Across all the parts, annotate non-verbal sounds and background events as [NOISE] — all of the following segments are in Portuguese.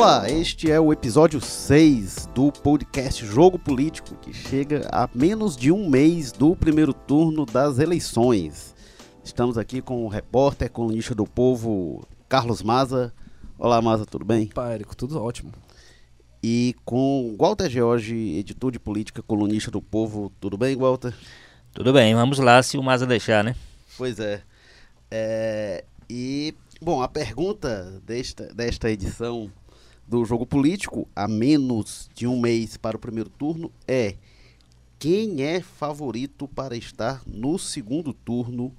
Olá, este é o episódio 6 do podcast Jogo Político, que chega a menos de um mês do primeiro turno das eleições. Estamos aqui com o repórter, colunista do povo, Carlos Maza. Olá, Maza, tudo bem? Pá, Érico, tudo ótimo. E com Walter George, editor de política, colunista do povo. Tudo bem, Walter? Tudo bem, vamos lá se o Maza deixar, né? Pois é. é e, bom, a pergunta desta, desta edição do Jogo Político, a menos de um mês para o primeiro turno, é quem é favorito para estar no segundo turno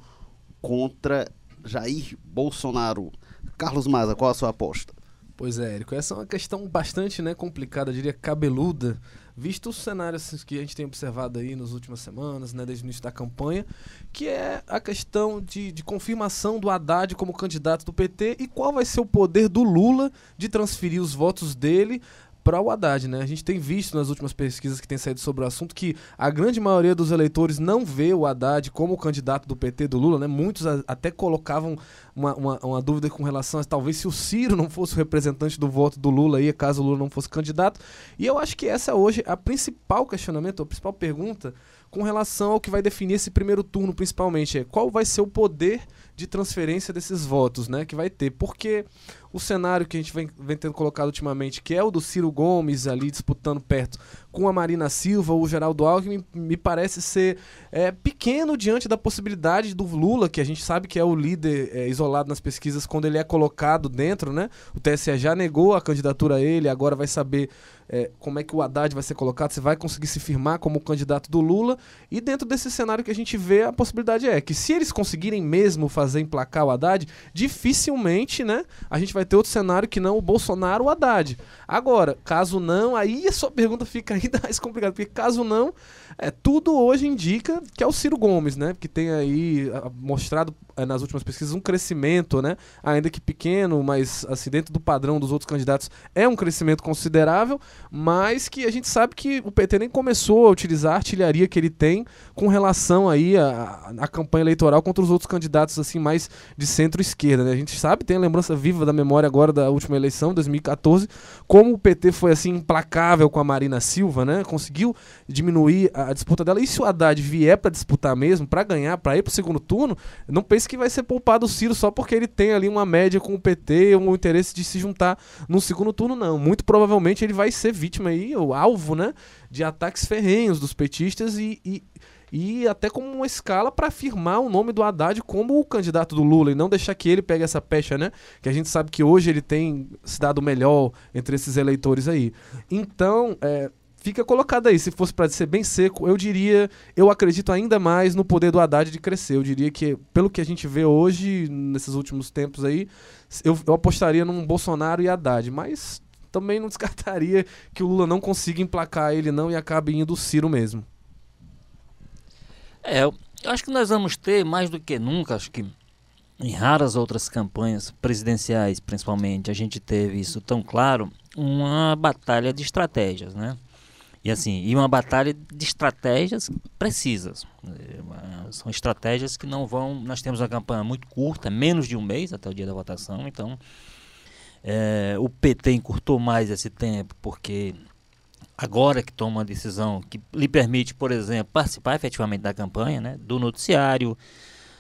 contra Jair Bolsonaro? Carlos Maza, qual a sua aposta? Pois é, Érico, essa é uma questão bastante né, complicada, eu diria cabeluda, visto os cenários que a gente tem observado aí nas últimas semanas, né, desde o início da campanha, que é a questão de, de confirmação do Haddad como candidato do PT e qual vai ser o poder do Lula de transferir os votos dele para o Haddad, né? A gente tem visto nas últimas pesquisas que têm saído sobre o assunto que a grande maioria dos eleitores não vê o Haddad como o candidato do PT do Lula, né? Muitos a, até colocavam uma, uma, uma, dúvida com relação a talvez se o Ciro não fosse o representante do voto do Lula aí, caso o Lula não fosse candidato. E eu acho que essa hoje é a principal questionamento, a principal pergunta com relação ao que vai definir esse primeiro turno, principalmente, é qual vai ser o poder de transferência desses votos, né, que vai ter. Porque o cenário que a gente vem, vem tendo colocado ultimamente, que é o do Ciro Gomes ali disputando perto com a Marina Silva o Geraldo Alckmin, me parece ser é, pequeno diante da possibilidade do Lula, que a gente sabe que é o líder é, isolado nas pesquisas quando ele é colocado dentro, né? O TSE já negou a candidatura a ele, agora vai saber é, como é que o Haddad vai ser colocado, se vai conseguir se firmar como candidato do Lula. E dentro desse cenário que a gente vê, a possibilidade é que se eles conseguirem mesmo fazer emplacar o Haddad, dificilmente, né, a gente vai ter outro cenário que não o Bolsonaro o Haddad. Agora, caso não, aí a sua pergunta fica ainda [LAUGHS] mais complicada, porque caso não, é, tudo hoje indica que é o Ciro Gomes, né, que tem aí mostrado nas últimas pesquisas um crescimento, né, ainda que pequeno, mas assim, dentro do padrão dos outros candidatos, é um crescimento considerável, mas que a gente sabe que o PT nem começou a utilizar a artilharia que ele tem com relação aí à, à campanha eleitoral contra os outros candidatos assim mais de centro-esquerda, né? A gente sabe, tem a lembrança viva da memória agora da última eleição, 2014, como o PT foi assim implacável com a Marina Silva, né? Conseguiu diminuir a disputa dela. E se o Haddad vier para disputar mesmo, para ganhar, para ir para o segundo turno, não pense que vai ser poupado o Ciro só porque ele tem ali uma média com o PT, um interesse de se juntar no segundo turno, não. Muito provavelmente ele vai ser vítima aí, o alvo, né, de ataques ferrenhos dos petistas e, e, e até como uma escala para afirmar o nome do Haddad como o candidato do Lula e não deixar que ele pegue essa pecha, né? Que a gente sabe que hoje ele tem se dado melhor entre esses eleitores aí. Então, é, fica colocado aí. Se fosse para ser bem seco, eu diria, eu acredito ainda mais no poder do Haddad de crescer. Eu diria que, pelo que a gente vê hoje, nesses últimos tempos aí, eu, eu apostaria num Bolsonaro e Haddad. Mas também não [LAUGHS] descartaria que o Lula não consiga emplacar ele não e acabe indo o Ciro mesmo. É, eu acho que nós vamos ter mais do que nunca, acho que em raras outras campanhas presidenciais, principalmente, a gente teve isso tão claro, uma batalha de estratégias, né? E assim, e uma batalha de estratégias precisas. São estratégias que não vão. Nós temos uma campanha muito curta, menos de um mês até o dia da votação, então é, o PT encurtou mais esse tempo porque agora que toma uma decisão que lhe permite, por exemplo, participar efetivamente da campanha, né, do noticiário,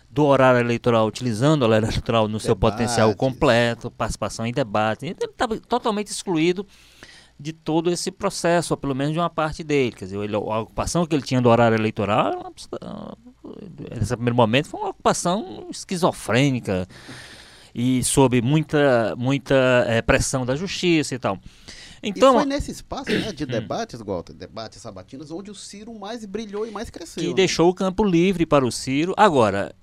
do horário eleitoral, utilizando o horário eleitoral no Debates. seu potencial completo, participação em debate. Ele estava totalmente excluído de todo esse processo, ou pelo menos de uma parte dele. Quer dizer, ele, a ocupação que ele tinha do horário eleitoral, nesse primeiro momento, foi uma ocupação esquizofrênica e sob muita, muita é, pressão da justiça e tal. Então, e foi nesse espaço né, de hum. debates, Walter, debates sabatinos, onde o Ciro mais brilhou e mais cresceu. Que né? deixou o campo livre para o Ciro. Agora,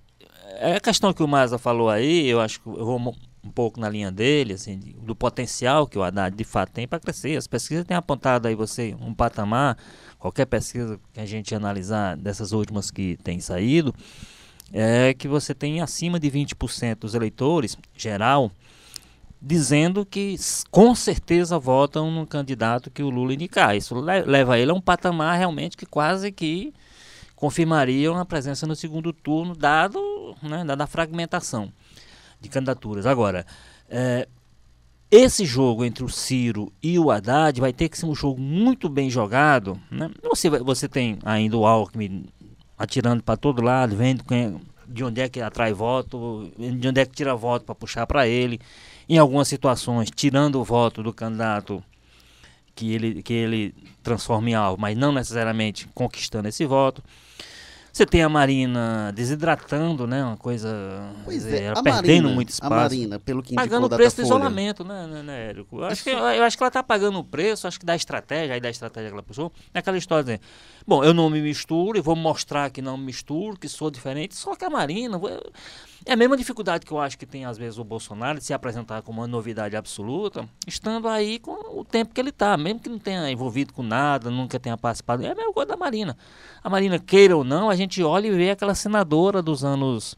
é a questão que o Maza falou aí, eu acho que eu vou um pouco na linha dele, assim, do potencial que o Haddad de fato tem para crescer. As pesquisas têm apontado aí você um patamar, qualquer pesquisa que a gente analisar dessas últimas que tem saído, é que você tem acima de 20% dos eleitores, geral, dizendo que com certeza votam no candidato que o Lula indicar. Isso leva ele a um patamar realmente que quase que confirmaria uma presença no segundo turno, dado né, dada a fragmentação de candidaturas. Agora, é, esse jogo entre o Ciro e o Haddad vai ter que ser um jogo muito bem jogado. Né? Você, você tem ainda o Alckmin atirando para todo lado, vendo quem, de onde é que atrai voto, de onde é que tira voto para puxar para ele. Em algumas situações, tirando o voto do candidato que ele, que ele transforma em alvo, mas não necessariamente conquistando esse voto. Você tem a Marina desidratando, né? Uma coisa. Pois dizer, é, ela a perdendo Marina, muito a espaço. Marina, pelo que Pagando o preço do isolamento, né, né, né, Érico? Eu acho, que, eu acho que ela está pagando o preço, acho que da estratégia, aí da estratégia que ela puxou, é aquela história de, bom, eu não me misturo e vou mostrar que não me misturo, que sou diferente, só que a Marina, vou- é a mesma dificuldade que eu acho que tem às vezes o Bolsonaro de se apresentar como uma novidade absoluta, estando aí com o tempo que ele está, mesmo que não tenha envolvido com nada, nunca tenha participado, é a mesma coisa da Marina. A Marina, queira ou não, a gente olha e vê aquela senadora dos anos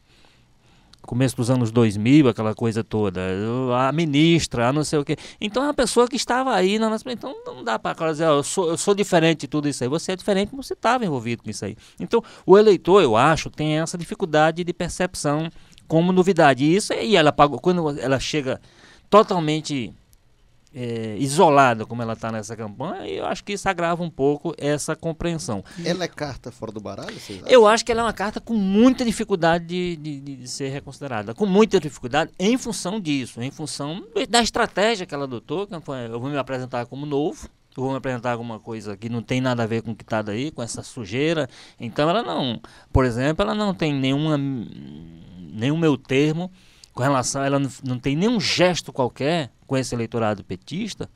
começo dos anos 2000, aquela coisa toda, a ministra, a não sei o quê. Então é uma pessoa que estava aí na nossa. Então não dá para dizer, ó, eu, sou, eu sou diferente de tudo isso aí. Você é diferente, você estava envolvido com isso aí. Então o eleitor, eu acho, tem essa dificuldade de percepção como novidade. E isso e ela pagou quando ela chega totalmente é, isolada, como ela está nessa campanha, eu acho que isso agrava um pouco essa compreensão. Ela é carta fora do baralho? Eu acho que ela é uma carta com muita dificuldade de, de- de- ser reconsiderada. Com muita dificuldade em função disso, em função da estratégia que ela adotou. que foi, Eu vou me apresentar como novo, eu vou me apresentar como uma coisa que não tem nada a ver com o que está daí, com essa sujeira. Então ela não, por exemplo, ela não tem nenhuma, nenhum meu termo com relação, ela não, tem nenhum gesto qualquer com esse eleitorado petista,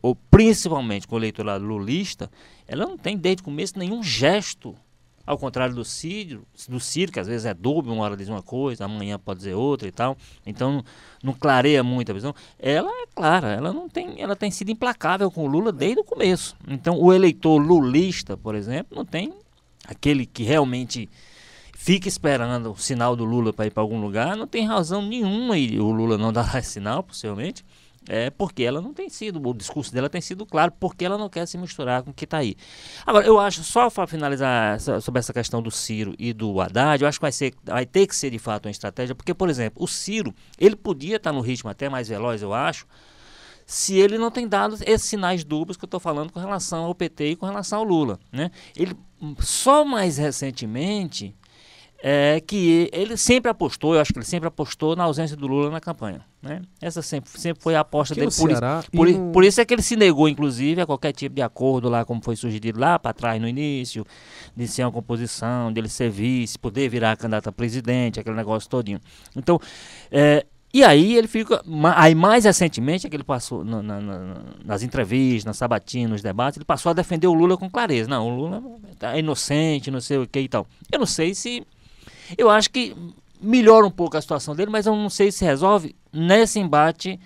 ou principalmente com o eleitorado lulista, ela não tem desde o começo nenhum gesto ao contrário do Ciro, do Ciro, que às vezes é dúbio, uma hora diz uma coisa, amanhã pode dizer outra e tal. Então não, não clareia muito a visão. Ela é clara, ela não tem, ela tem sido implacável com o Lula desde o começo. Então o eleitor lulista, por exemplo, não tem aquele que realmente fica esperando o sinal do Lula para ir para algum lugar, não tem razão nenhuma e o Lula não [LAUGHS] dará esse sinal, possivelmente. É porque ela não tem sido, o discurso dela tem sido claro, porque ela não quer se misturar com o que está aí. Agora, eu acho, só para finalizar essa- sobre essa questão do Ciro e do Haddad, eu acho que vai, ser, vai ter que ser de fato uma estratégia, porque, por exemplo, o Ciro, ele podia estar no ritmo até mais veloz, eu acho, se ele não tem dado esses sinais dúbios que eu estou falando com relação ao PT e com relação ao Lula. Né? Ele, hum, só mais recentemente é que ele sempre apostou, eu acho que ele sempre apostou na ausência do Lula na campanha. Né? Essa sempre, sempre foi a aposta Aqui dele. Por isso, Ceará e por, no- por isso é que ele se negou, inclusive, a qualquer tipo de acordo lá, como foi sugerido lá para trás no início, de ser uma composição, dele ser vice, poder virar candidato a presidente, aquele negócio todinho. Então, é, e aí ele fica. Aí mais recentemente é que ele passou na- na- na- nas entrevistas, na sabatina, nos debates, ele passou a defender o Lula com clareza. Não, o Lula é inocente, não sei o que e tal. Eu não sei se. Eu acho que melhora um pouco a situação dele, mas eu não sei se resolve nesse embate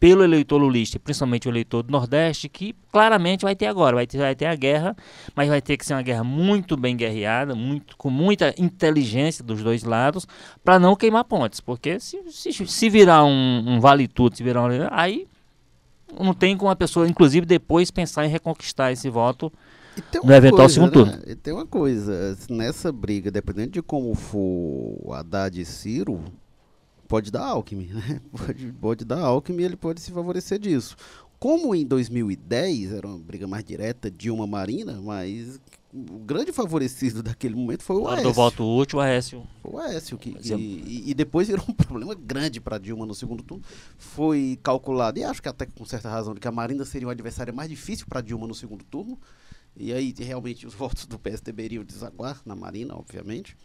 pelo eleitor lulista, principalmente o eleitor do Nordeste, que claramente vai ter agora, vai ter, vai ter a guerra, mas vai ter que ser uma guerra muito bem guerreada, muito, com muita inteligência dos dois lados, para não queimar pontes, porque se, se, se virar um, um vale tudo, se virar um, aí não tem como a pessoa, inclusive depois, pensar em reconquistar esse voto No eventual segundo né? E tem uma coisa, nessa briga, dependendo de como for Haddad e Ciro, pode dar Alckmin, né? [LAUGHS] Pode, pode dar Alckmin, ele pode se favorecer disso. Como em 2010 era uma briga mais direta, Dilma Marina, mas o grande favorecido [LAUGHS] daquele momento foi o do Aécio. voto útil, o Aécio. Foi o Aécio, que, é- e, e depois virou um [LAUGHS] problema grande para Dilma no segundo turno. Foi calculado, e acho que até com certa razão, de que a Marina seria o adversário mais difícil para Dilma no segundo turno. E aí realmente os votos do PSDB iriam desaguar na Marina, obviamente.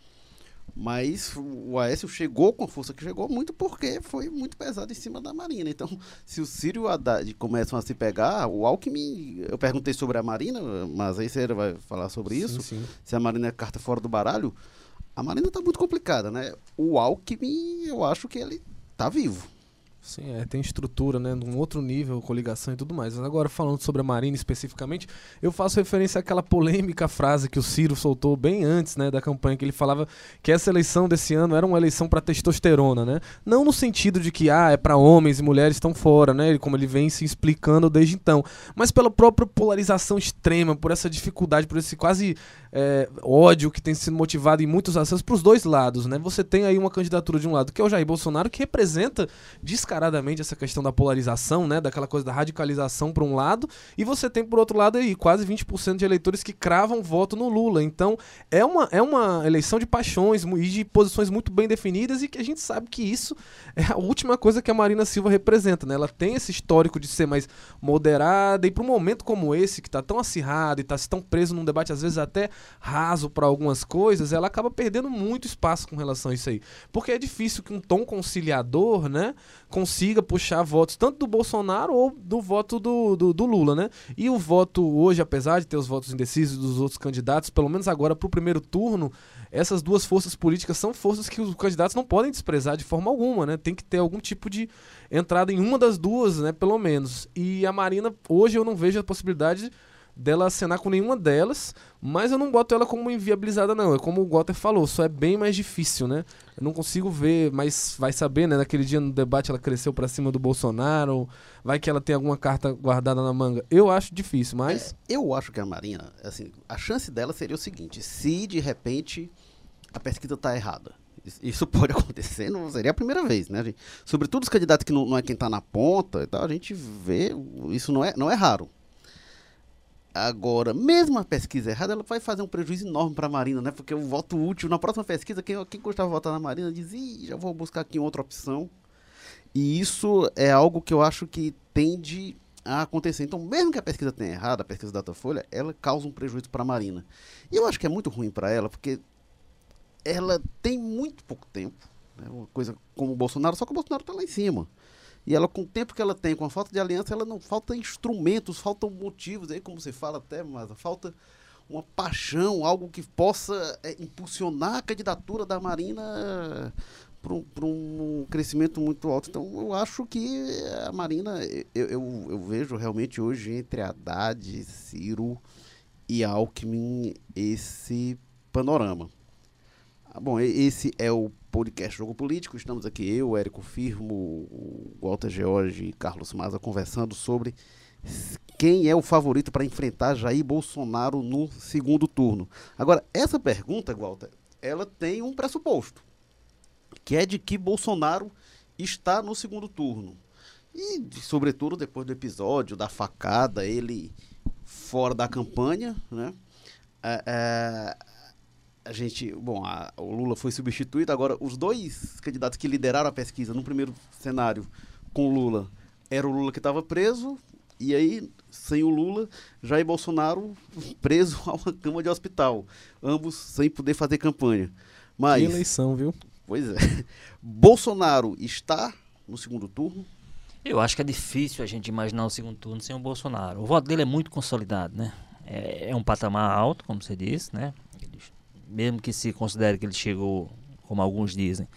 Mas o Aécio chegou com a força que chegou muito porque foi muito pesado em cima da Marina. Então, [LAUGHS] se o Ciro e o Haddad começam a se pegar, o Alckmin. Eu perguntei sobre a Marina, mas aí você vai falar sobre isso Sim, sim. se a Marina é carta fora do baralho, a Marina tá muito complicada, né? O Alckmin, eu acho que ele tá vivo. Sim, é, tem estrutura, né, num outro nível, coligação e tudo mais. Mas agora, falando sobre a Marina especificamente, eu faço referência àquela polêmica frase que o Ciro soltou bem antes, né, da campanha, que ele falava que essa eleição desse ano era uma eleição para testosterona, né? Não no sentido de que, ah, é para homens e mulheres estão fora, né, como ele vem se explicando desde então, mas pela própria polarização extrema, por essa dificuldade, por esse quase é, ódio que tem sido motivado em muitos acessos para os dois lados, né? Você tem aí uma candidatura de um lado que é o Jair Bolsonaro, que representa descaradamente essa questão da polarização, né? Daquela coisa da radicalização para um lado, e você tem por outro lado aí quase 20% de eleitores que cravam voto no Lula. Então é uma, é uma eleição de paixões e de posições muito bem definidas e que a gente sabe que isso é a última coisa que a Marina Silva representa, né? Ela tem esse histórico de ser mais moderada e para um momento como esse que está tão acirrado e está tão preso num debate às vezes até raso para algumas coisas, ela acaba perdendo muito espaço com relação a isso aí. Porque é difícil que um tom conciliador, né, consiga puxar votos tanto do Bolsonaro ou do voto do, do, do Lula, né? E o voto hoje, apesar de ter os votos indecisos dos outros candidatos, pelo menos agora para o primeiro turno, essas duas forças políticas são forças que os candidatos não podem desprezar de forma alguma, né? Tem que ter algum tipo de entrada em uma das duas, né? Pelo menos. E a Marina, hoje eu não vejo a possibilidade dela acenar com nenhuma delas, mas eu não boto ela como inviabilizada, não. É como o Walter falou, só é bem mais difícil, né? Eu não consigo ver, mas vai saber, né? Naquele dia no debate ela cresceu para cima do Bolsonaro, vai que ela tem alguma carta guardada na manga. Eu acho difícil, mas. É, eu acho que a Marina, assim, a chance dela seria o seguinte: se de repente a pesquisa está errada. Isso [LAUGHS] pode acontecer, não seria a primeira vez, né? Gente, sobretudo os candidatos que não, não é quem está na ponta e tal, a gente vê, isso não é, não é raro. Agora, mesmo a pesquisa errada, ela vai fazer um prejuízo enorme para a Marina, né? Porque o voto útil, na próxima pesquisa, quem, quem gostava de votar na Marina diz, Ih, já vou buscar aqui outra opção. E isso é algo que eu acho que tende a acontecer. Então, mesmo que a pesquisa tenha errado, a pesquisa da Datafolha, ela causa um prejuízo para a Marina. E eu acho que é muito ruim para ela, porque ela tem muito pouco tempo. Né? Uma coisa como o Bolsonaro, só que o Bolsonaro está lá em cima. E ela, com o tempo que ela tem, com a falta de aliança, ela não falta instrumentos, faltam motivos, aí como você fala até, mas falta uma paixão, algo que possa é, impulsionar a candidatura da Marina para um, um, crescimento muito alto. Então, eu acho que a Marina, eu, eu, eu vejo realmente hoje entre Haddad, Ciro e Alckmin esse panorama. Ah, bom, esse é o podcast Jogo Político. Estamos aqui, eu, Érico Firmo, o Walter George e Carlos Maza conversando sobre quem é o favorito para enfrentar Jair Bolsonaro no segundo turno. Agora, essa pergunta, Walter, ela tem um pressuposto, que é de que Bolsonaro está no segundo turno. E, sobretudo, depois do episódio da facada, ele fora da campanha, né? É, é, a gente, bom, a, o Lula foi substituído, agora os dois candidatos que lideraram a pesquisa no primeiro cenário com o Lula, era o Lula que estava preso, e aí, sem o Lula, Jair Bolsonaro preso a uma cama de hospital, ambos sem poder fazer campanha. Mas, que eleição, viu? Pois é. Bolsonaro está no segundo turno? Eu acho que é difícil a gente imaginar o segundo turno sem o Bolsonaro. O voto dele é muito consolidado, né? É, é um patamar alto, como você disse, né? Mesmo que se considere que ele chegou, como alguns dizem,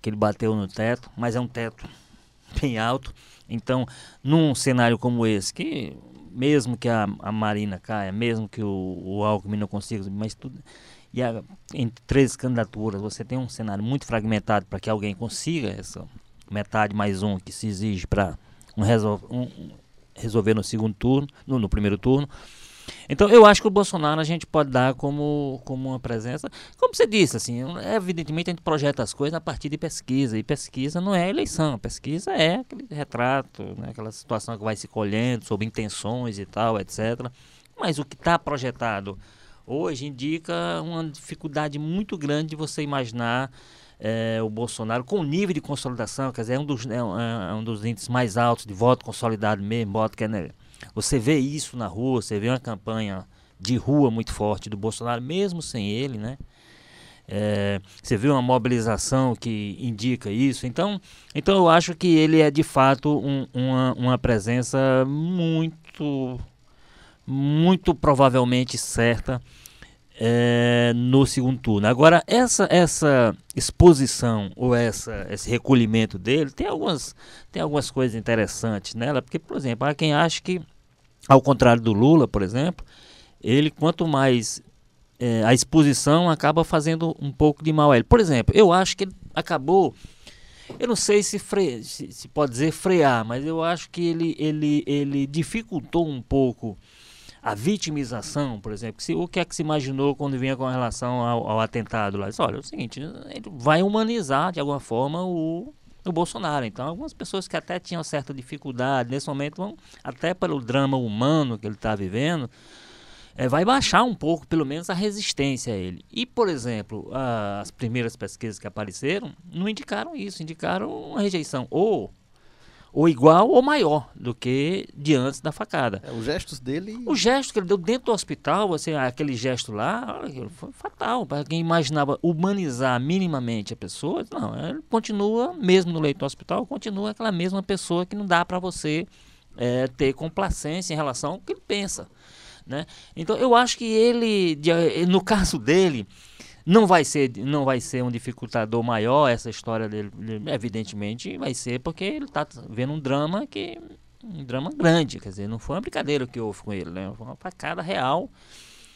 que ele bateu no teto, mas é um teto [LAUGHS] bem alto. Então, num cenário como esse, que mesmo que a, a Marina caia, mesmo que o, o Alckmin não consiga, mas tudo. E a, entre três candidaturas, você tem um cenário muito fragmentado para que alguém consiga essa metade mais um que se exige para um, resol, um, resolver no segundo turno, no, no primeiro turno. Então eu acho que o Bolsonaro a gente pode dar como, como uma presença, como você disse, assim, evidentemente a gente projeta as coisas a partir de pesquisa, e pesquisa não é eleição, pesquisa é aquele retrato, né, aquela situação que vai se colhendo sobre intenções e tal, etc. Mas o que está projetado hoje indica uma dificuldade muito grande de você imaginar é, o Bolsonaro com o nível de consolidação, quer dizer, é um dos, é um, é um dos índices mais altos de voto consolidado mesmo, voto que é né, você vê isso na rua, você vê uma campanha de rua muito forte do Bolsonaro, mesmo sem ele, né? É, você vê uma mobilização que indica isso. Então, então eu acho que ele é de fato um, uma, uma presença muito, muito provavelmente certa é, no segundo turno. Agora, essa, essa exposição ou essa, esse recolhimento dele tem algumas, tem algumas coisas interessantes nela, porque, por exemplo, há quem acha que, ao contrário do Lula, por exemplo, ele quanto mais é, a exposição acaba fazendo um pouco de mal a ele. Por exemplo, eu acho que ele acabou. Eu não sei se, fre, se, se pode dizer frear, mas eu acho que ele, ele, ele dificultou um pouco a vitimização, por exemplo, se, o que é que se imaginou quando vinha com relação ao, ao atentado lá? Disse, olha, é o seguinte, ele vai humanizar de alguma forma o, o Bolsonaro. Então, algumas pessoas que até tinham certa dificuldade nesse momento, vão, até pelo drama humano que ele está vivendo, é, vai baixar um pouco, pelo menos, a resistência a ele. E, por exemplo, as primeiras pesquisas que apareceram não indicaram isso, indicaram uma rejeição. Ou ou igual ou maior do que de antes da facada. É, os gestos dele. O gesto que ele deu dentro do hospital, assim, aquele gesto lá, foi fatal. Para quem imaginava humanizar minimamente a pessoa, não, ele continua, mesmo no leito do hospital, continua aquela mesma pessoa que não dá para você é, ter complacência em relação ao que ele pensa. Né? Então eu acho que ele, no caso dele, não vai ser, não vai ser um dificultador maior essa história dele, evidentemente vai ser porque ele está vendo um drama que um drama grande, quer dizer, não foi uma brincadeira que houve com ele, né? Foi uma facada real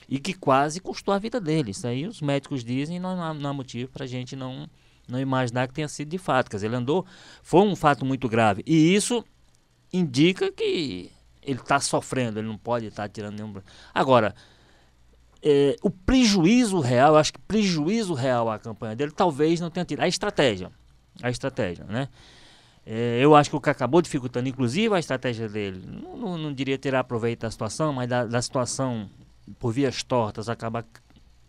e que quase custou a vida dele. Isso aí os médicos dizem não, há, não há motivo para a gente não, não imaginar que tenha sido de fato. Quer dizer, ele andou, foi um fato muito grave. E isso indica que ele está sofrendo, ele não pode estar tá tirando nenhum. Agora, é, o prejuízo real, acho que prejuízo real à campanha dele talvez não tenha tido. A estratégia, a estratégia, né? É, eu acho que o que acabou dificultando, inclusive, a estratégia dele, não, não, não diria tirar proveito da situação, mas da, da situação por vias tortas, acaba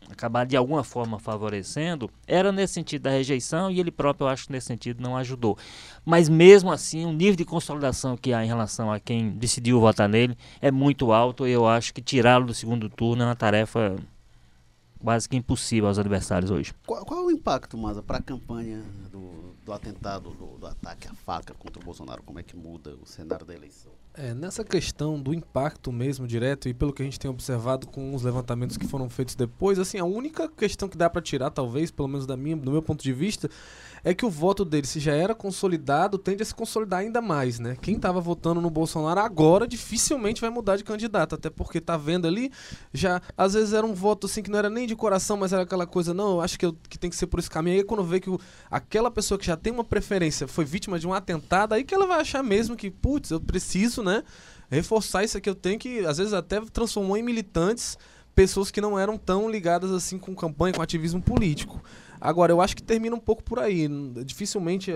acabar de alguma forma favorecendo, era nesse sentido da rejeição e ele próprio, eu acho, nesse sentido não ajudou. Mas mesmo assim, o nível de consolidação que há em relação a quem decidiu votar nele é muito alto e eu acho que tirá-lo do segundo turno é uma tarefa quase que impossível aos adversários hoje. Qual, qual é o impacto, Maza, para a campanha do, do atentado, do, do ataque à faca contra o Bolsonaro? Como é que muda o cenário da eleição? É, nessa questão do impacto mesmo direto e pelo que a gente tem observado com os levantamentos que foram feitos depois, assim, a única questão que dá para tirar, talvez, pelo menos da minha, do meu ponto de vista, é que o voto dele, se já era consolidado, tende a se consolidar ainda mais, né? Quem estava votando no Bolsonaro agora dificilmente vai mudar de candidato, até porque tá vendo ali, já às vezes era um voto assim que não era nem de coração, mas era aquela coisa, não, eu acho que, eu, que tem que ser por esse caminho. Aí quando vê que o, aquela pessoa que já tem uma preferência foi vítima de um atentado, aí que ela vai achar mesmo que, putz, eu preciso, né? Reforçar isso aqui, eu tenho que, às vezes até transformou em militantes pessoas que não eram tão ligadas assim com campanha, com ativismo político. Agora, eu acho que termina um pouco por aí. Dificilmente,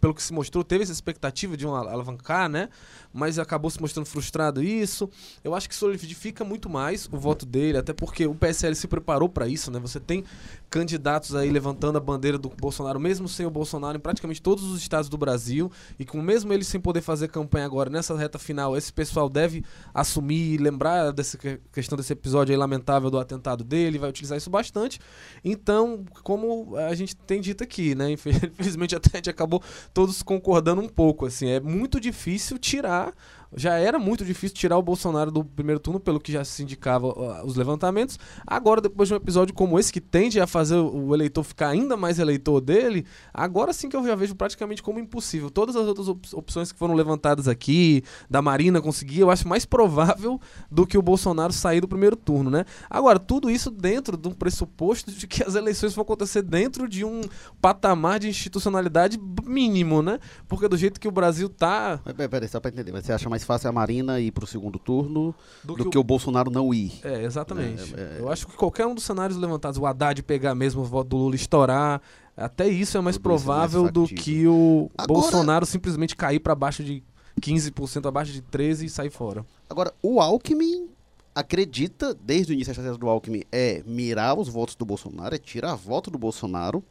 pelo que se mostrou, teve essa expectativa de um alavancar, né? Mas acabou se mostrando frustrado isso. Eu acho que solidifica muito mais o voto dele, até porque o PSL se preparou para isso, né? Você tem candidatos aí levantando a bandeira do Bolsonaro, mesmo sem o Bolsonaro, em praticamente todos os estados do Brasil. E com mesmo ele sem poder fazer campanha agora, nessa reta final, esse pessoal deve assumir e lembrar dessa questão desse episódio aí lamentável do atentado dele, vai utilizar isso bastante. Então, como a gente tem dito aqui, né? [LAUGHS] Infelizmente até a gente acabou todos concordando um pouco, assim, é muito difícil tirar já era muito difícil tirar o Bolsonaro do primeiro turno, pelo que já se indicava uh, os levantamentos. Agora, depois de um episódio como esse, que tende a fazer o eleitor ficar ainda mais eleitor dele, agora sim que eu já vejo praticamente como impossível. Todas as outras op opções que foram levantadas aqui, da Marina conseguir, eu acho mais provável do que o Bolsonaro sair do primeiro turno, né? Agora, tudo isso dentro de um pressuposto de que as eleições vão acontecer dentro de um patamar de institucionalidade mínimo, né? Porque do jeito que o Brasil tá. Peraí, só pra entender, você acha mais mais fácil a Marina ir para o segundo turno do, do que, que o... Bolsonaro não ir. É, exatamente. É, é, eu acho que qualquer um dos cenários levantados, o Haddad pegar mesmo o voto do Lula estourar, até isso é mais provável é mais do que o Agora... Bolsonaro simplesmente cair para baixo de 15%, abaixo de 13% e sair fora. Agora, o Alckmin acredita, desde o início, a estratégia do Alckmin é mirar os votos do Bolsonaro, é tirar voto do Bolsonaro.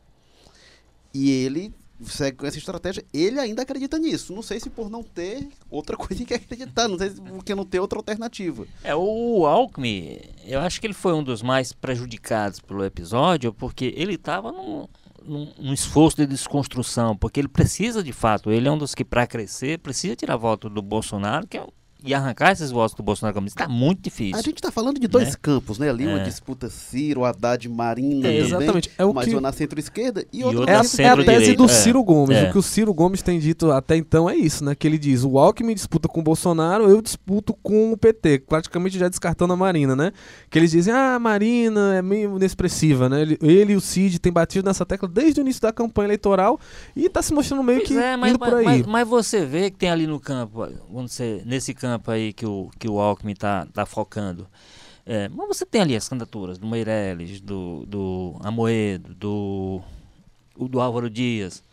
E ele segue com essa estratégia, ele ainda acredita nisso. Não sei se por não ter outra [LAUGHS] coisa que acreditar, não sei se porque não ter outra alternativa. É, o Alckmin, eu acho que ele foi um dos mais prejudicados pelo episódio, porque ele estava num, num, num, esforço de desconstrução, porque ele precisa de fato, ele é um dos que para crescer precisa tirar voto do Bolsonaro, que é e arrancar esses votos do Bolsonaro comunista está muito difícil. A gente está falando de dois né? campos, né? Ali é. uma disputa Ciro, Haddad, Marina, é, exatamente. É o mas que... uma na centro-esquerda e, e outra, é, a, é a tese do é. Ciro Gomes. É. O que o Ciro Gomes tem dito até então é isso, né? Que ele diz: o Alckmin disputa com o Bolsonaro, eu disputo com o PT, praticamente já descartando a Marina, né? Que eles dizem: ah, a Marina é meio inexpressiva, né? Ele, ele e o Cid têm batido nessa tecla desde o início da campanha eleitoral e está se mostrando meio pois que é, mas, indo por aí. Mas, mas, você vê que tem ali no campo, vamos dizer, nesse campo campo aí que o, que o Alckmin está tá focando. É, mas você tem ali as candidaturas do Meirelles, do, do Amoedo, do, do Álvaro Dias.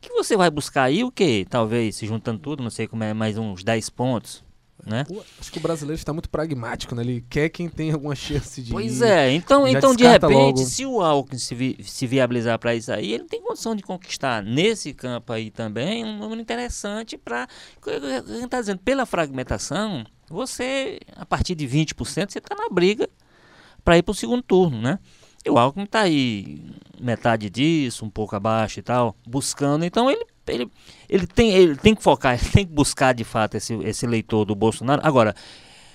Que você vai buscar aí o quê? Talvez, se juntando tudo, não sei como é, mais uns 10 pontos. Né? Acho que o brasileiro está muito pragmático, né? Ele quer quem tem alguma chance de. Pois é, então, então de repente, logo. se o Alckmin se, vi, se viabilizar para isso aí, ele tem condição de conquistar nesse campo aí também um número interessante para. A gente está dizendo, pela fragmentação, você, a partir de 20%, você está na briga para ir para o segundo turno, né? E o Alckmin está aí metade disso, um pouco abaixo e tal, buscando. Então ele, ele, ele, tem, ele tem que focar, [LAUGHS] ele tem que buscar de fato esse, esse eleitor do Bolsonaro. Agora,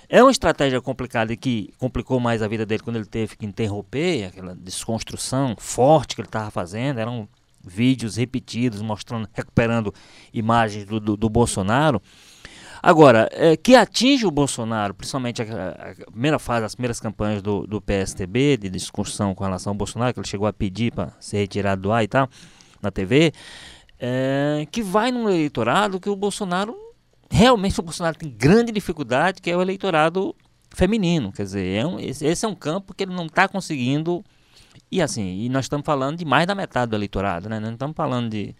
é uma estratégia complicada que complicou mais a vida dele quando ele teve que interromper aquela desconstrução forte que ele estava fazendo. Eram vídeos repetidos mostrando, recuperando imagens do, do, do Bolsonaro. Agora, é, que atinge o Bolsonaro, principalmente a, a, primeira fase, as primeiras campanhas do, do PSTB, de discussão com relação ao Bolsonaro, que ele chegou a pedir para ser retirado do ar e tal, na TV, é, que vai num eleitorado que o Bolsonaro, realmente o Bolsonaro tem grande dificuldade, que é o eleitorado feminino. Quer dizer, é um, esse, é um campo que ele não está conseguindo. E assim, e nós estamos falando de mais da metade do eleitorado, né? Não estamos falando de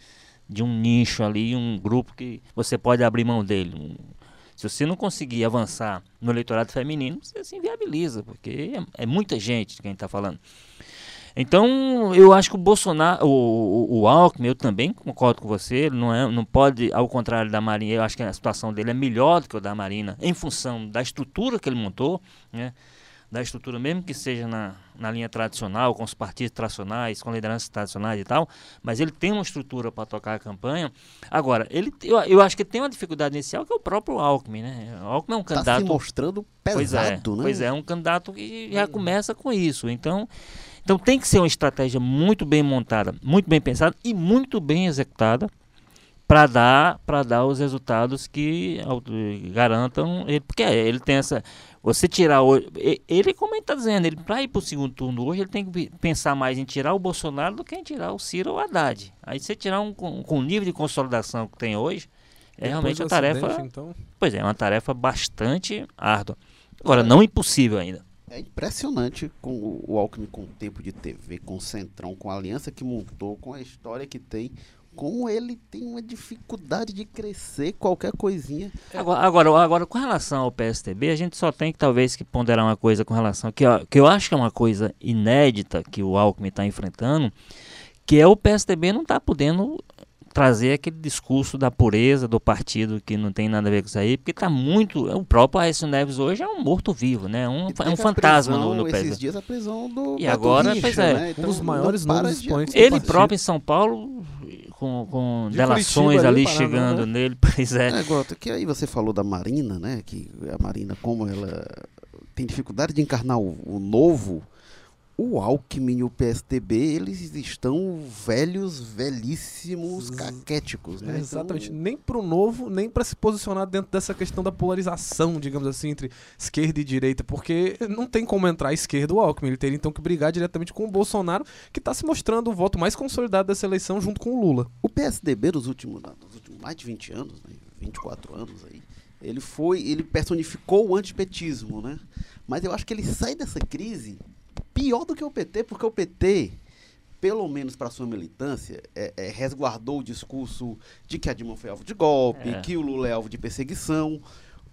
de um nicho ali, um grupo que você pode abrir mão dele. Se você não conseguir avançar no eleitorado feminino, você se inviabiliza, porque é, é muita gente que a gente está falando. Então, eu acho que o Bolsonaro, o, o, o, Alckmin, eu também concordo com você, ele não, é, não pode, ao contrário da Marina, eu acho que a situação dele é melhor do que o da Marina, em função da estrutura que ele montou, né? da estrutura, mesmo que seja na, na linha tradicional, com os partidos tradicionais, com lideranças tradicionais e tal, mas ele tem uma estrutura para tocar a campanha. Agora, ele, eu, eu acho que tem uma dificuldade inicial que é o próprio Alckmin, né? O Alckmin é um candidato. Tá se mostrando pesado, pois é, né? Pois é, é um candidato que já começa com isso. Então. Então tem que ser uma estratégia muito bem montada, muito bem pensada e muito bem executada para dar para dar os resultados que garantam ele porque ele tem essa você tirar hoje. Ele, como ele está dizendo, ele para ir para o segundo turno hoje, ele tem que pensar mais em tirar o Bolsonaro do que em tirar o Ciro ou o Haddad. Aí você tirar um com, com o nível de consolidação que tem hoje, é Depois realmente uma tarefa. Então... Pois é, é uma tarefa bastante árdua. Agora, é. não impossível ainda. É impressionante com o Alckmin com o tempo de TV, com o Centrão, com a aliança que montou, com a história que tem como ele tem uma dificuldade de crescer qualquer coisinha. Agora, agora, agora, com relação ao PSTB, a gente só tem que talvez que ponderar uma coisa com relação que, que eu acho que é uma coisa inédita que o Alckmin está enfrentando, que é o PSTB não está podendo trazer aquele discurso da pureza do partido que não tem nada a ver com isso aí, porque está muito. O próprio Aécio Neves hoje é um morto-vivo, né? Um, é um fantasma prisão, no, no Esses dias a prisão do. E agora, Richa, pois é. Né? Então, um dos maiores nomes expoentes. Ele próprio em São Paulo com, com delações ali, chegando né? nele, [LAUGHS] pois é. é Gota, que aí você falou da Marina, né? Que a Marina, como ela tem dificuldade de encarnar o, o novo, o Alckmin e o PSDB, eles estão velhos, velhíssimos, caquéticos, né? É, exatamente. Então... Nem pro novo, nem para se posicionar dentro dessa questão da polarização, digamos assim, entre esquerda e direita, porque não tem como entrar à esquerda o Alckmin. Ele teria então que brigar diretamente com o Bolsonaro, que está se mostrando o voto mais consolidado dessa eleição junto com o Lula. O PSDB, nos últimos, nos últimos mais de 20 anos, né? 24 anos aí, ele foi, ele personificou o antipetismo, né? Mas eu acho que ele sai dessa crise pior do que o PT, porque o PT, pelo menos para sua militância, é, é, resguardou o discurso de que a Dilma foi alvo de golpe, é. que o Lula é alvo de perseguição.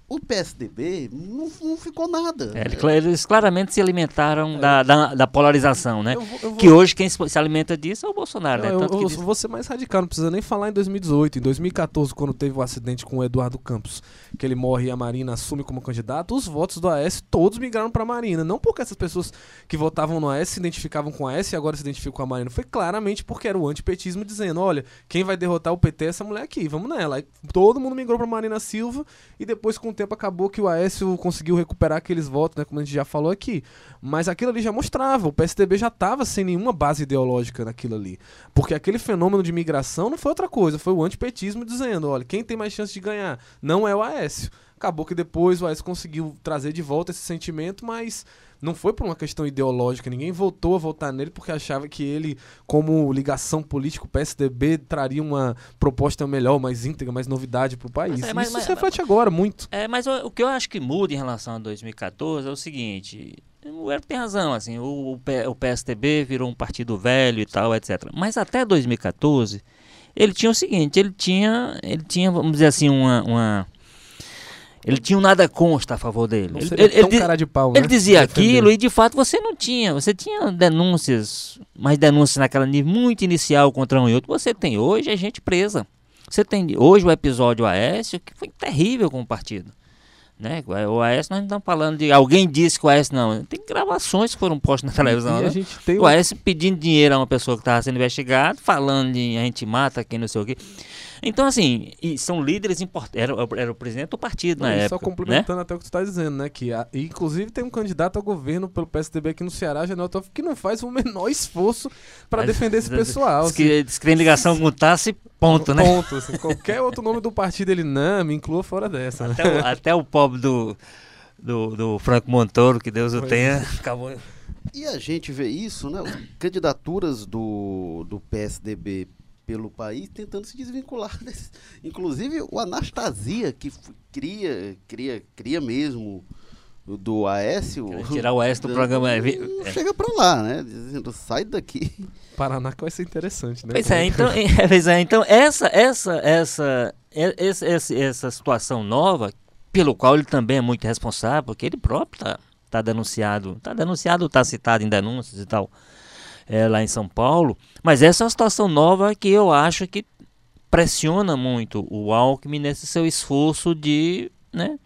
O PSDB não, não ficou nada. É, eles claramente se alimentaram é. da, da, da, polarização, né? Eu vou, eu vou... Que hoje quem se alimenta disso é o Bolsonaro, não, né? Tanto eu, eu diz... vou ser mais radical, não precisa nem falar em 2018. Em 2014, quando teve o acidente com o Eduardo Campos, que ele morre e a Marina assume como candidato, os votos do AS todos migraram para a Marina. Não porque essas pessoas que votavam no AS se identificavam com a AS e agora se identificam com a Marina. Foi claramente porque era o antipetismo dizendo: olha, quem vai derrotar o PT é essa mulher aqui, vamos nela. Aí todo mundo migrou para Marina Silva e depois com tempo acabou que o Aécio conseguiu recuperar aqueles votos, né, como a gente já falou aqui. Mas aquilo ali já mostrava, o PSDB já estava sem nenhuma base ideológica naquilo ali. Porque aquele fenômeno de migração não foi outra coisa, foi o antipetismo dizendo, olha, quem tem mais chance de ganhar não é o Aécio Acabou que depois o Aécio conseguiu trazer de volta esse sentimento, mas não foi por uma questão ideológica. Ninguém voltou a votar nele porque achava que ele, como ligação política, o PSDB traria uma proposta melhor, mais íntegra, mais novidade para o país. Mas é, mas- Isso mas- se reflete agora muito. É, mas o, o que eu acho que muda em relação a 2014 é o seguinte. O Eric tem razão, assim, o, o PSDB virou um partido velho e tal, etc. Mas até 2014, ele tinha o seguinte, ele tinha, ele tinha, vamos dizer assim, uma, uma- ele tinha um nada consta a favor dele. Não Ele, ele- ele de pau, né? ele dizia aquilo e de fato você não tinha. Você tinha denúncias, mas denúncias naquela nível muito inicial contra um e outro. Você tem hoje é gente presa. Você tem hoje o episódio Aécio, que foi terrível com o partido. Né? O Aécio, nós não estamos falando de. Alguém disse que o Aécio não. Tem gravações que foram postas na televisão. E né? a gente tem O Aécio pedindo dinheiro a uma pessoa que estava sendo investigada, falando de a gente mata quem não sei o quê. Então, assim, e são líderes importantes. Era, era o presidente do partido na Não, e época. Só né? complementando até o que você está dizendo, né? Que a- inclusive tem um candidato ao governo pelo PSDB aqui no Ceará, Janel Toff, que não faz o [LAUGHS] menor esforço para defender esse pessoal. Diz que, diz que tem ligação com o Tassi, ponto, né? Ponto. assim, qualquer outro nome do partido, ele não, me inclua fora dessa. Né? Até o, até o pobre do, do, do Franco Montoro, que Deus o tenha, [LAUGHS] acabou. E a gente vê isso, né? as Candidaturas do, do PSDB pelo país tentando se desvincular [LAUGHS] desse. Inclusive o Anastasia, que cria, cria, cria mesmo do Aécio. Quer tirar o Aécio do [LAUGHS] programa, é, é. Chega pra lá, né? Dizendo, sai daqui. Paraná que vai ser interessante, né? Pois é, então, [LAUGHS] é, pois é, então essa, essa, essa, esse- esse- essa situação nova, pelo qual ele também é muito responsável, porque ele próprio está tá denunciado, está denunciado, está citado em denúncias e tal, é, lá em São Paulo, mas essa é uma situação nova que eu acho que pressiona muito o Alckmin nesse seu esforço de, né,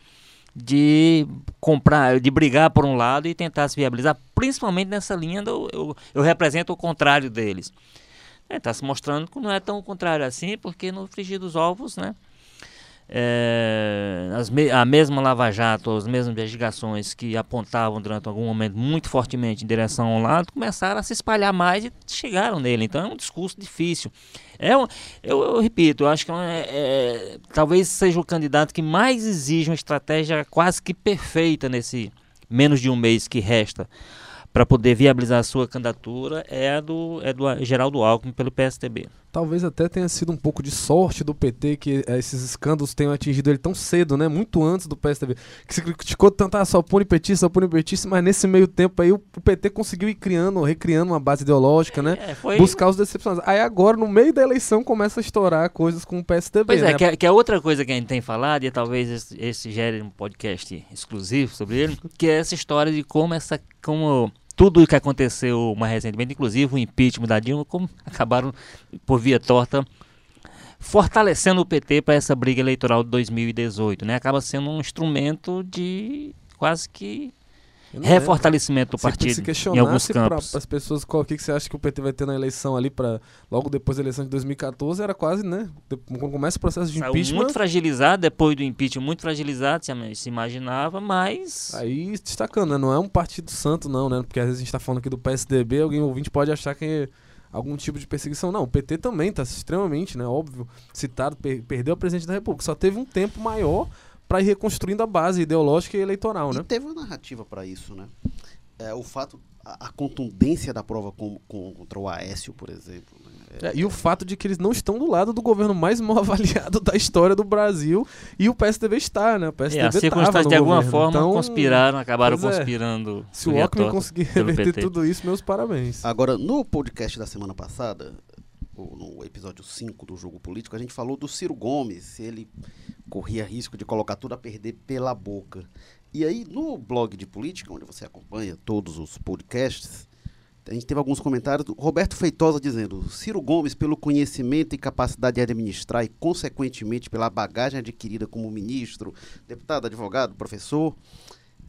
de comprar, de brigar por um lado e tentar se viabilizar, principalmente nessa linha do eu, eu represento o contrário deles. Está se mostrando que não é tão contrário assim, porque no frigir dos ovos, né? É, me- a mesma Lava Jato, as mesmas investigações que apontavam durante algum momento muito fortemente em direção a um lado, começaram a se espalhar mais e chegaram nele. Então é um discurso difícil. É um- eu, eu repito, eu acho que é, é- é- talvez seja o candidato que mais exige uma estratégia quase que perfeita nesse menos de um mês que resta para poder viabilizar a sua candidatura é a do, é do Geraldo Alckmin pelo PSDB. Talvez até tenha sido um pouco de sorte do PT que eh, esses escândalos tenham atingido ele tão cedo, né? Muito antes do PSDB. Que se criticou tanto, ah, só pune petista, só pune petista, mas nesse meio tempo aí o, o PT conseguiu ir criando, recriando uma base ideológica, né? É, foi, Buscar os decepcionados. Aí agora, no meio da eleição, começa a estourar coisas com o PSDB, Pois né? é, que, é, que é outra coisa que a gente tem falado, e talvez esse, esse gere um podcast exclusivo sobre ele, que é essa história de como essa. como tudo o que aconteceu mais recentemente, inclusive o impeachment da Dilma, como [LAUGHS] acabaram por via torta fortalecendo o PT para essa briga eleitoral de 2018, né? Acaba sendo um instrumento de quase que. Refortalecimento do partido se em alguns questionasse para campos. as pessoas qual o que, que você acha que o PT vai ter na eleição ali para logo depois da eleição de 2014 era quase né quando começa o processo de Saiu impeachment muito fragilizado, depois do impeachment muito fragilizado, se, se imaginava, mas aí destacando né? não é um partido santo não né porque às vezes a gente está falando aqui do PSDB alguém ouvinte pode achar que é algum tipo de perseguição não o PT também está extremamente né óbvio citado per- perdeu a presidente da República só teve um tempo maior para ir reconstruindo a base ideológica e eleitoral E né teve uma narrativa para isso, né? É, o fato, a, a contundência da prova com, com- contra o Aécio, por exemplo. né? É, e o fato de que eles não estão do lado do governo mais mal [LAUGHS] avaliado da história do Brasil e o PSDB está, né? O É, PSDB as tava circunstâncias de alguma governo. forma Então, conspiraram, acabaram é. conspirando. Se o Alckmin conseguir reverter tudo isso, meus parabéns. Agora, no podcast da semana passada, no episódio 5 do Jogo Político, a gente falou do Ciro Gomes, ele corria risco de colocar tudo a perder pela boca. E aí, no blog de política, onde você acompanha todos os podcasts, a gente teve alguns comentários do Roberto Feitosa dizendo: Ciro Gomes, pelo conhecimento e capacidade de administrar e, consequentemente, pela bagagem adquirida como ministro, deputado, advogado, professor,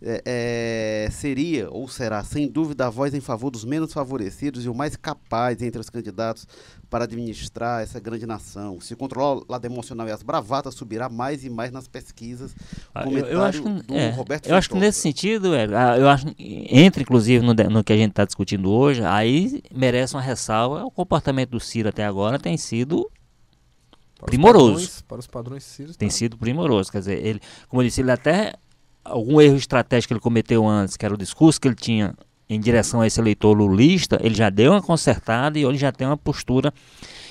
é, é, seria ou será, sem dúvida, a voz em favor dos menos favorecidos e o mais capaz entre os candidatos para administrar essa grande nação. Se controlar o lado emocional e as bravatas, subirá mais e mais nas pesquisas. Ah, eu- eu acho que, do é, Roberto eu acho que nesse sentido, é, ah, eu acho, entra inclusive no, no que a gente está discutindo hoje, aí merece uma ressalva. O comportamento do Ciro até agora tem sido Para os primoroso. padrões- para os padrões sírios. Tem tá. sido primoroso. Quer dizer, ele, como eu disse, ele até. Algum erro estratégico que ele cometeu antes, que era o discurso que ele tinha em direção a esse eleitor lulista, ele já deu uma consertada e hoje já tem uma postura.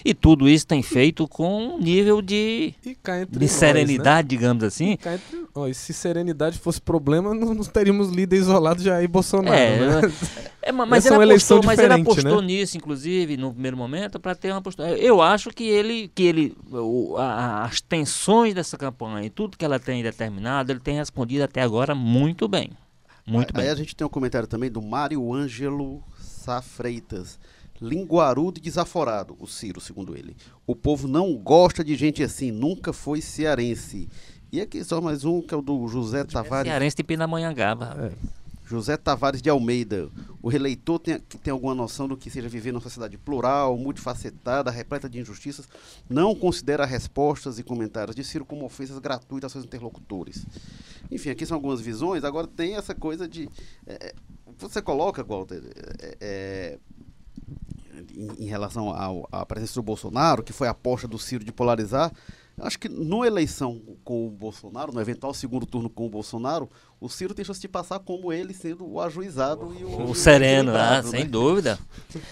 E tudo isso tem feito com um nível de, de nós, né? serenidade, digamos E assim. entre- e se serenidade fosse problema, [LAUGHS] não, não teríamos líder isolado Jair Bolsonaro. É, né? É, [LAUGHS] ma- mas é ele apostou, mas ele diferente, apostou né? nisso, inclusive, no primeiro momento, para ter uma postura. Eu acho que ele, que ele, o- a- as tensões dessa campanha e tudo que ela tem determinado, ele tem respondido até agora muito bem. Muito Aí bem. a gente tem um comentário também do Mário Ângelo Sá Freitas. Linguarudo e desaforado, o Ciro, segundo ele. O povo não gosta de gente assim, nunca foi cearense. E aqui só mais um, que é o do José Tavares. Cearense de Pindamonhangaba. rapaz. É. José Tavares de Almeida. O releitor tem, que tem alguma noção do que seja viver numa sociedade plural, multifacetada, repleta de injustiças, não considera respostas e comentários de Ciro como ofensas gratuitas aos seus interlocutores. Enfim, aqui são algumas visões. Agora tem essa coisa de. é, você coloca, Walter, é, é, em, em relação ao- à presença do Bolsonaro, que foi a aposta do Ciro de polarizar. Acho que numa eleição com o Bolsonaro, no eventual segundo turno com o Bolsonaro, o Ciro tem chance de passar como ele sendo o ajuizado e o, O sereno, ah, equilibrado, sem né? dúvida.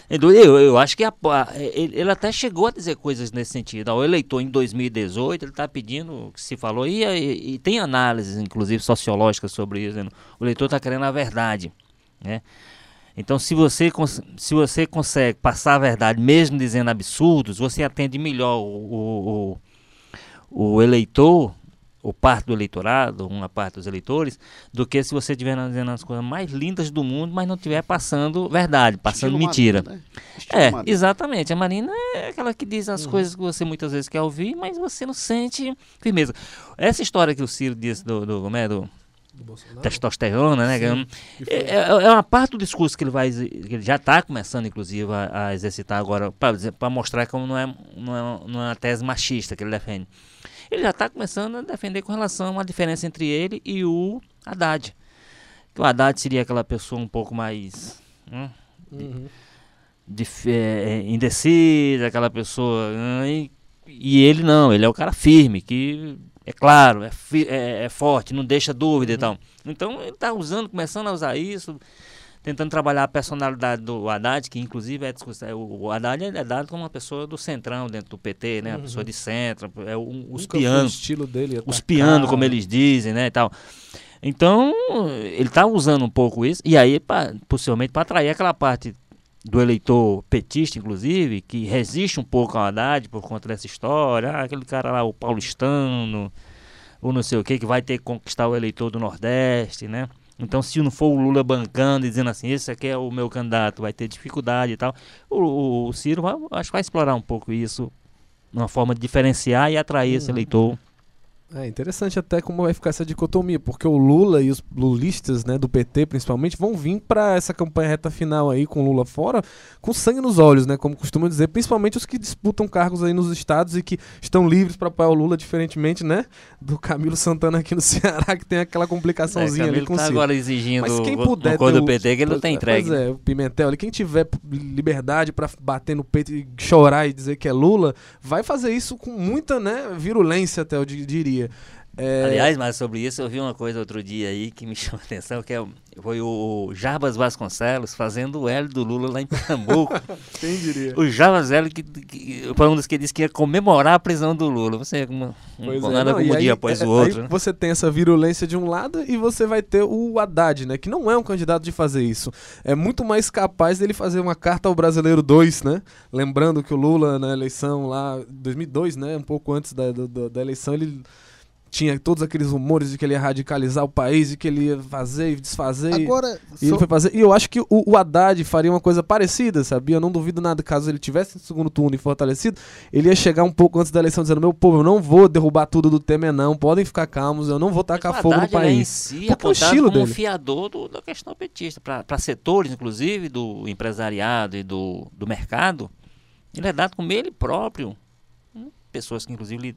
Sem dúvida. Eu, eu acho que a- ele, ele até chegou a dizer coisas nesse sentido. O eleitor em 2018, ele está pedindo o que se falou, e, e- e tem análises, inclusive sociológicas, sobre isso. dizendo, O eleitor está querendo a verdade. Né? Então, se você, se você consegue passar a verdade, mesmo dizendo absurdos, você atende melhor o, o, o, eleitor, ou parte do eleitorado, uma parte dos eleitores, do que se você estiver dizendo as coisas mais lindas do mundo, mas não estiver passando verdade, passando Estilo mentira. Marina, né? É, Marina. exatamente. A Marina é aquela que diz as coisas que você muitas vezes quer ouvir, mas você não sente firmeza. Essa história que o Ciro disse do, do, como é, do Do Bolsonaro. testosterona, né? Sim, É, é- é uma parte do discurso que ele vai, que ele já está começando, inclusive, a, a exercitar agora, para mostrar como não é, não, é, não é uma tese machista que ele defende. Ele já está começando a defender com relação à diferença entre ele e o Haddad. Que o Haddad seria aquela pessoa um pouco mais. hum, Uhum. dif- é, é, indecisa, aquela pessoa. ah, E, e ele não, ele é o cara firme, que é claro, é, é- é forte, não deixa dúvida e tal. Então ele está usando, começando a usar isso, tentando trabalhar a personalidade do Haddad, que inclusive é discussão. O, Haddad é dado como uma pessoa do centrão dentro do PT, né? Uma Uhum. pessoa de centro, é o, os pianos estilo dele. os atacar. pianos, como eles dizem, né, e tal. Então, ele está usando um pouco isso, e aí, pra, possivelmente, para atrair aquela parte do eleitor petista, inclusive, que resiste um pouco ao Haddad por conta dessa história, ah, aquele cara lá, o paulistano, ou não sei o que, que vai ter que conquistar o eleitor do Nordeste, né? Então, se não for o Lula bancando e dizendo assim, esse aqui é o meu candidato, vai ter dificuldade e tal, o, o- o Ciro vai, acho que vai explorar um pouco isso, uma forma de diferenciar e atrair esse Uhum. eleitor É interessante até como vai ficar essa dicotomia, porque o Lula e os lulistas, né, do PT principalmente, vão vir para essa campanha reta final aí com o Lula fora, com sangue nos olhos, né, como costumam dizer, principalmente os que disputam cargos aí nos estados e que estão livres para apoiar o Lula, diferentemente, né, do Camilo Santana aqui no [LAUGHS] Ceará, que tem aquela complicaçãozinha é, ali com o tá agora exigindo Mas quem o- puder ter do o- PT que ele não tem entregue. Pois é, o Pimentel, ali, quem tiver liberdade pra bater no peito e chorar e dizer que é Lula, vai fazer isso com muita, né, virulência até eu di- diria. É, Aliás, mas sobre isso eu vi uma coisa outro dia aí que me [LAUGHS] chamou a atenção, que é, foi o Jarbas Vasconcelos fazendo o L do Lula lá em Pernambuco. [LAUGHS] quem diria? o Jarbas L que, que foi um dos que disse que ia comemorar a prisão do Lula. Você uma, um, Pois é, nada não, como um aí, dia após é, o outro. né? você tem essa virulência de um lado e você vai ter o Haddad, né? Que não é um candidato de fazer isso. É muito mais capaz dele fazer uma carta ao Brasileiro 2, né? Lembrando que o Lula, na eleição lá, 2002, né? Um pouco antes da, do- da eleição, ele tinha todos aqueles rumores de que ele ia radicalizar o país, de que ele ia fazer e desfazer. e- Agora, E ele só- foi fazer. E eu acho que o, o Haddad faria uma coisa parecida, sabia? Eu não duvido nada, caso ele tivesse no segundo turno e fortalecido, ele ia chegar um pouco antes da eleição dizendo: Meu povo, eu não vou derrubar tudo do Temer, não. Podem ficar calmos, eu não vou tacar Mas fogo no Haddad, ele é em país. si Porque é o estilo como um dele. fiador do- da questão petista. Para setores, inclusive, do empresariado e do, do mercado, ele é dado como ele próprio um pessoas que inclusive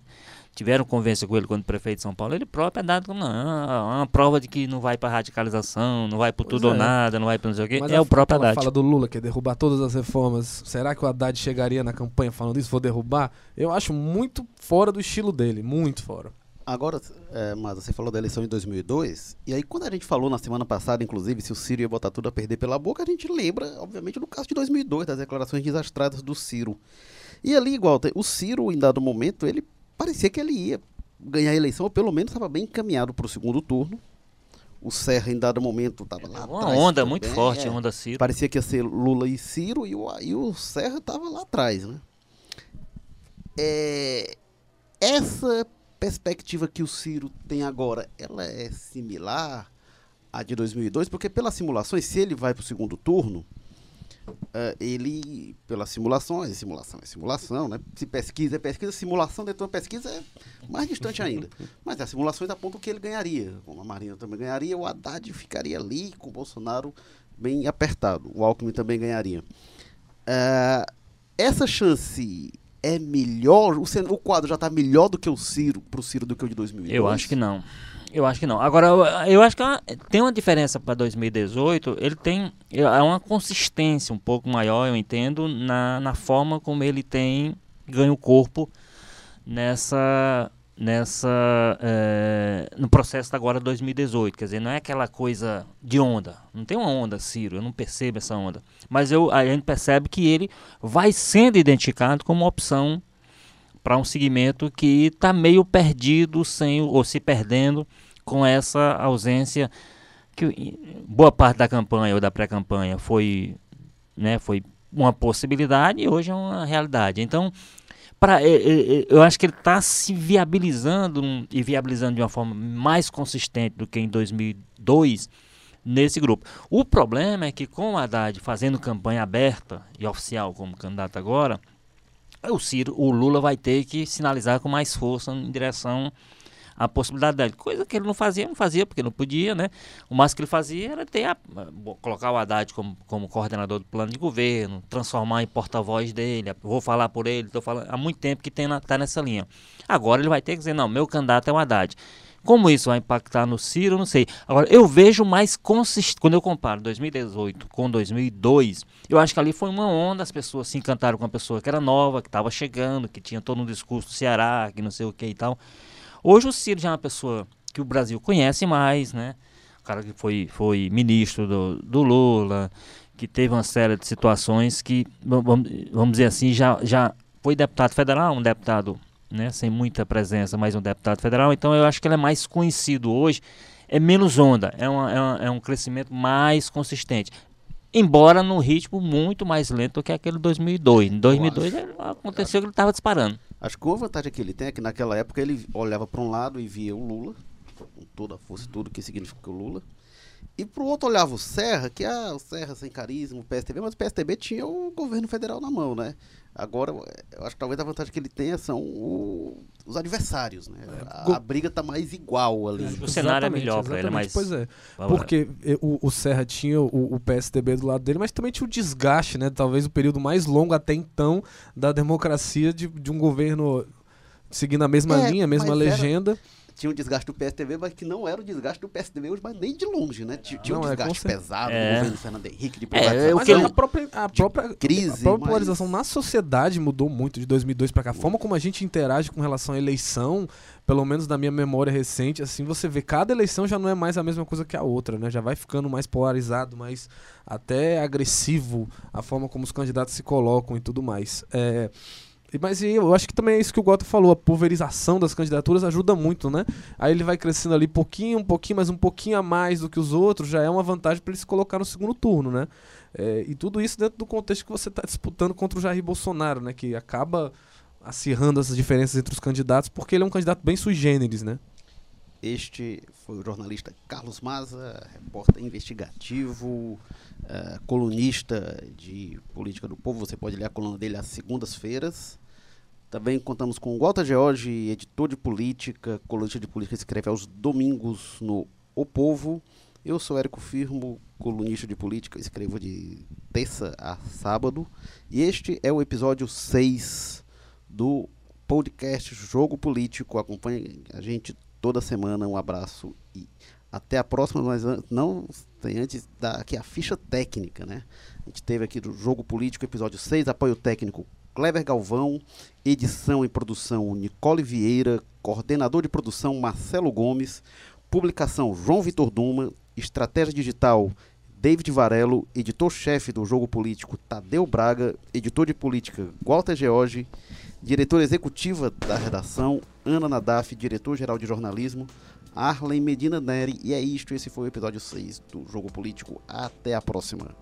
tiveram convivência com ele quando prefeito de São Paulo, ele próprio é dado como não, é uma prova de que não vai para radicalização, não vai por tudo Pois ou é. nada, não vai para não sei o quê. Mas é a- o próprio Haddad. fala do Lula, que é derrubar todas as reformas. Será que o Haddad chegaria na campanha falando isso? Vou derrubar? Eu acho muito fora do estilo dele, muito fora. Agora, é, mas você falou da eleição de 2002, e aí quando a gente falou na semana passada, inclusive, se o Ciro ia botar tudo a perder pela boca, a gente lembra, obviamente, do caso de 2002, das declarações desastradas do Ciro. E ali, igual, o Ciro, em dado momento, ele parecia que ele ia ganhar a eleição, ou pelo menos estava bem encaminhado para o segundo turno. O Serra, em dado momento, estava lá Uma atrás onda também, muito forte, é. onda Ciro. Parecia que ia ser Lula e Ciro e o, e o Serra estava lá atrás, né? É, essa perspectiva que o Ciro tem agora, ela é similar à de 2002? Porque pelas simulações, se ele vai para o segundo turno, eh, ele, pelas simulações, simulação é simulação, né? Se pesquisa é pesquisa, simulação dentro de uma pesquisa é mais distante ainda. Mas as simulações apontam que ele ganharia. Como a Marina também ganharia, o Haddad ficaria ali com o Bolsonaro bem apertado. O Alckmin também ganharia. Ah, essa chance é melhor? O, o quadro já está melhor do que o Ciro, para o Ciro do que o de 2002? Eu acho que não. Eu acho que não. Agora, eu, acho que é tem uma diferença para 2018. Ele tem é uma consistência um pouco maior, eu entendo, na, na forma como ele tem ganho corpo nessa nessa eh, no processo agora de 2018. Quer dizer, não é aquela coisa de onda. Não tem uma onda, Ciro. Eu não percebo essa onda. Mas eu, a gente percebe que ele vai sendo identificado como opção para um segmento que está meio perdido sem ou se perdendo com essa ausência que boa parte da campanha ou da pré-campanha foi né foi uma possibilidade e hoje é uma realidade então para eu acho que ele está se viabilizando e viabilizando de uma forma mais consistente do que em 2002 nesse grupo. O problema é que com o Haddad fazendo campanha aberta e oficial como candidato agora, o Ciro, o Lula vai ter que sinalizar com mais força em direção à possibilidade dele. Coisa que ele não fazia, não fazia porque não podia, né? O máximo que ele fazia era ter a- bo- colocar o Haddad como, como coordenador do plano de governo, transformar em porta-voz dele, vou falar por ele, estou falando há muito tempo que tem na, tá nessa linha. Agora ele vai ter que dizer, não, meu candidato é o Haddad. Como isso vai impactar no Ciro, não sei. Agora, eu vejo mais consistente. Quando eu comparo 2018 com 2002, eu acho que ali foi uma onda, as pessoas se encantaram com uma pessoa que era nova, que estava chegando, que tinha todo um discurso do Ceará, que não sei o que e tal. Hoje o Ciro já é uma pessoa que o Brasil conhece mais, né? O cara que foi, foi ministro do, do Lula, que teve uma série de situações que, vam- vamos, vamos dizer assim, já, já foi deputado federal, um deputado né, sem muita presença, mas um deputado federal. Então eu acho que ele é mais conhecido hoje, é menos onda, é, uma, é, uma- é um crescimento mais consistente. Embora num ritmo muito mais lento do que aquele de 2002. Em 2002 ele- aconteceu que ele estava disparando. Acho que uma vantagem que ele tem é que naquela época ele olhava para um lado e via o Lula, com toda a força e tudo que significa o Lula. E pro outro olhava o Serra, que ah, o Serra sem carisma, o PSTB, mas o PSTB tinha o governo federal na mão, né? Agora, eu acho que talvez a vantagem que ele tenha são o- os adversários, né? A, go- a briga tá mais igual ali. O cenário é melhor pra ele, mas- Pois é. Porque eh, o, o Serra tinha o, o PSDB do lado dele, mas também tinha o desgaste, né? Talvez o período mais longo até então da democracia de, de um governo seguindo a mesma É, linha, a mesma mas era- legenda. Tinha o desgaste do PSTB, mas que não era o desgaste do PSDB hoje, mas nem de longe, né? Tinha, tinha um Não, é, desgaste cer- pesado É. do governo Fernando Henrique, de É, Mas que a própria, a própria, crise, a própria mas- polarização na sociedade mudou muito de 2002 pra cá. A forma como a gente interage com relação à eleição, pelo menos na minha memória recente, assim, você vê cada eleição já não é mais a mesma coisa que a outra, né? Já vai ficando mais polarizado, mais até agressivo a forma como os candidatos se colocam e tudo mais. É, mas eu acho que também é isso que o Gota falou, a pulverização das candidaturas ajuda muito, né? Aí ele vai crescendo ali pouquinho, um pouquinho, mas um pouquinho a mais do que os outros, já é uma vantagem para ele se colocar no segundo turno, né? É, e tudo isso dentro do contexto que você está disputando contra o Jair Bolsonaro, né? Que acaba acirrando essas diferenças entre os candidatos, porque ele é um candidato bem sui generis, né? Este foi o jornalista Carlos Maza, repórter investigativo, eh, colunista de Política do Povo. Você pode ler a coluna dele às segundas-feiras. Também contamos com o Walter George, editor de política, colunista de política, escreve aos domingos no O Povo. Eu sou Érico Firmo, colunista de política, escrevo de terça a sábado. E este é o episódio 6 do podcast Jogo Político. Acompanhe a gente toda semana. Um abraço e até a próxima. Mas não tem antes da aqui a ficha técnica, né? A gente teve aqui do Jogo Político, episódio 6, apoio técnico Kleber Galvão, edição e produção Nicole Vieira, coordenador de produção Marcelo Gomes, publicação João Vitor Duma, estratégia digital David Varelo, editor-chefe do Jogo Político Tadeu Braga, editor de política Walter George, diretora executiva da redação Ana Nadaf, diretor-geral de jornalismo Arlen Medina Neri. E é isto, esse foi o episódio 6 do Jogo Político. Até a próxima.